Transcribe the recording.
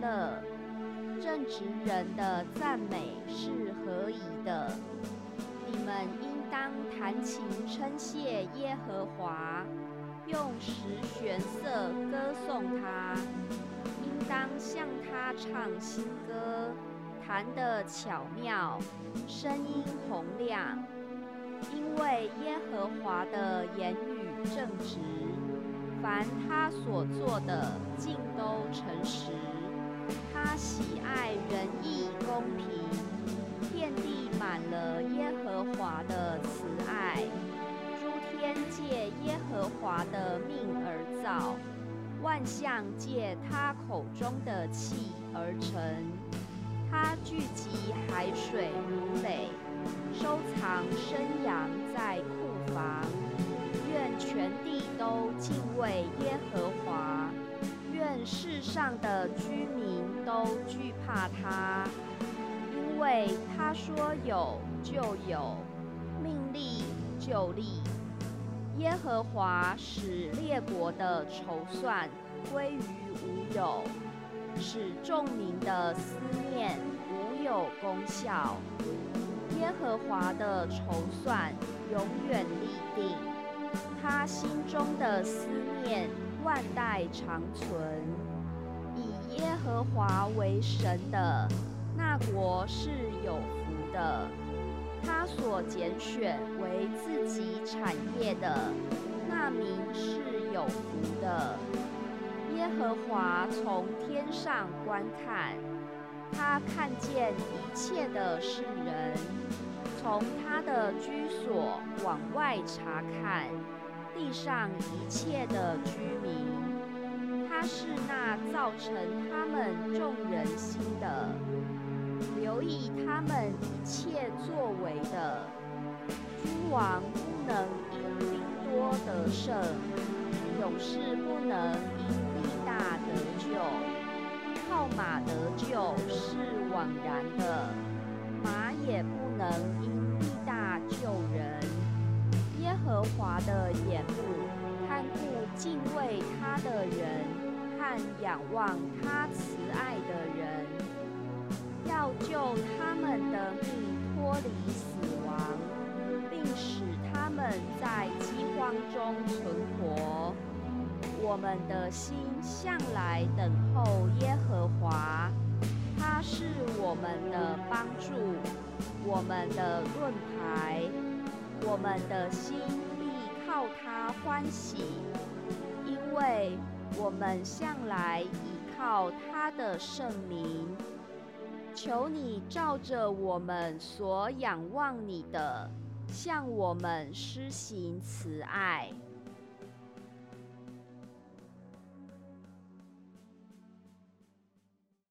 乐，正直人的赞美是何宜的。你们应当弹琴称谢耶和华，用十弦瑟歌颂他，应当向他唱新歌，弹得巧妙，声音洪亮，因为耶和华的言语正直，凡他所做的尽都诚实。他喜爱仁义公平，遍地满了耶和华的慈爱。诸天借耶和华的命而造，万象借他口中的气而成。他聚集海水如垒，收藏生羊在库房。愿全地都敬畏耶和。世上的居民都惧怕他，因为他说有就有，命立就立。耶和华使列国的筹算归于无有，使众民的思念无有功效。耶和华的筹算永远立定，他心中的思念。万代长存，以耶和华为神的那国是有福的；他所拣选为自己产业的那民是有福的。耶和华从天上观看，他看见一切的世人，从他的居所往外查看。地上一切的居民，他是那造成他们众人心的，留意他们一切作为的。君王不能因兵多得胜，勇士不能因力大得救。靠马得救是枉然的，马也不能因华的眼目看顾敬畏他的人和仰望他慈爱的人，要救他们的命脱离死亡，并使他们在饥荒中存活。我们的心向来等候耶和华，他是我们的帮助，我们的盾牌。我们的心靠他欢喜，因为我们向来倚靠他的圣名。求你照着我们所仰望你的，向我们施行慈爱。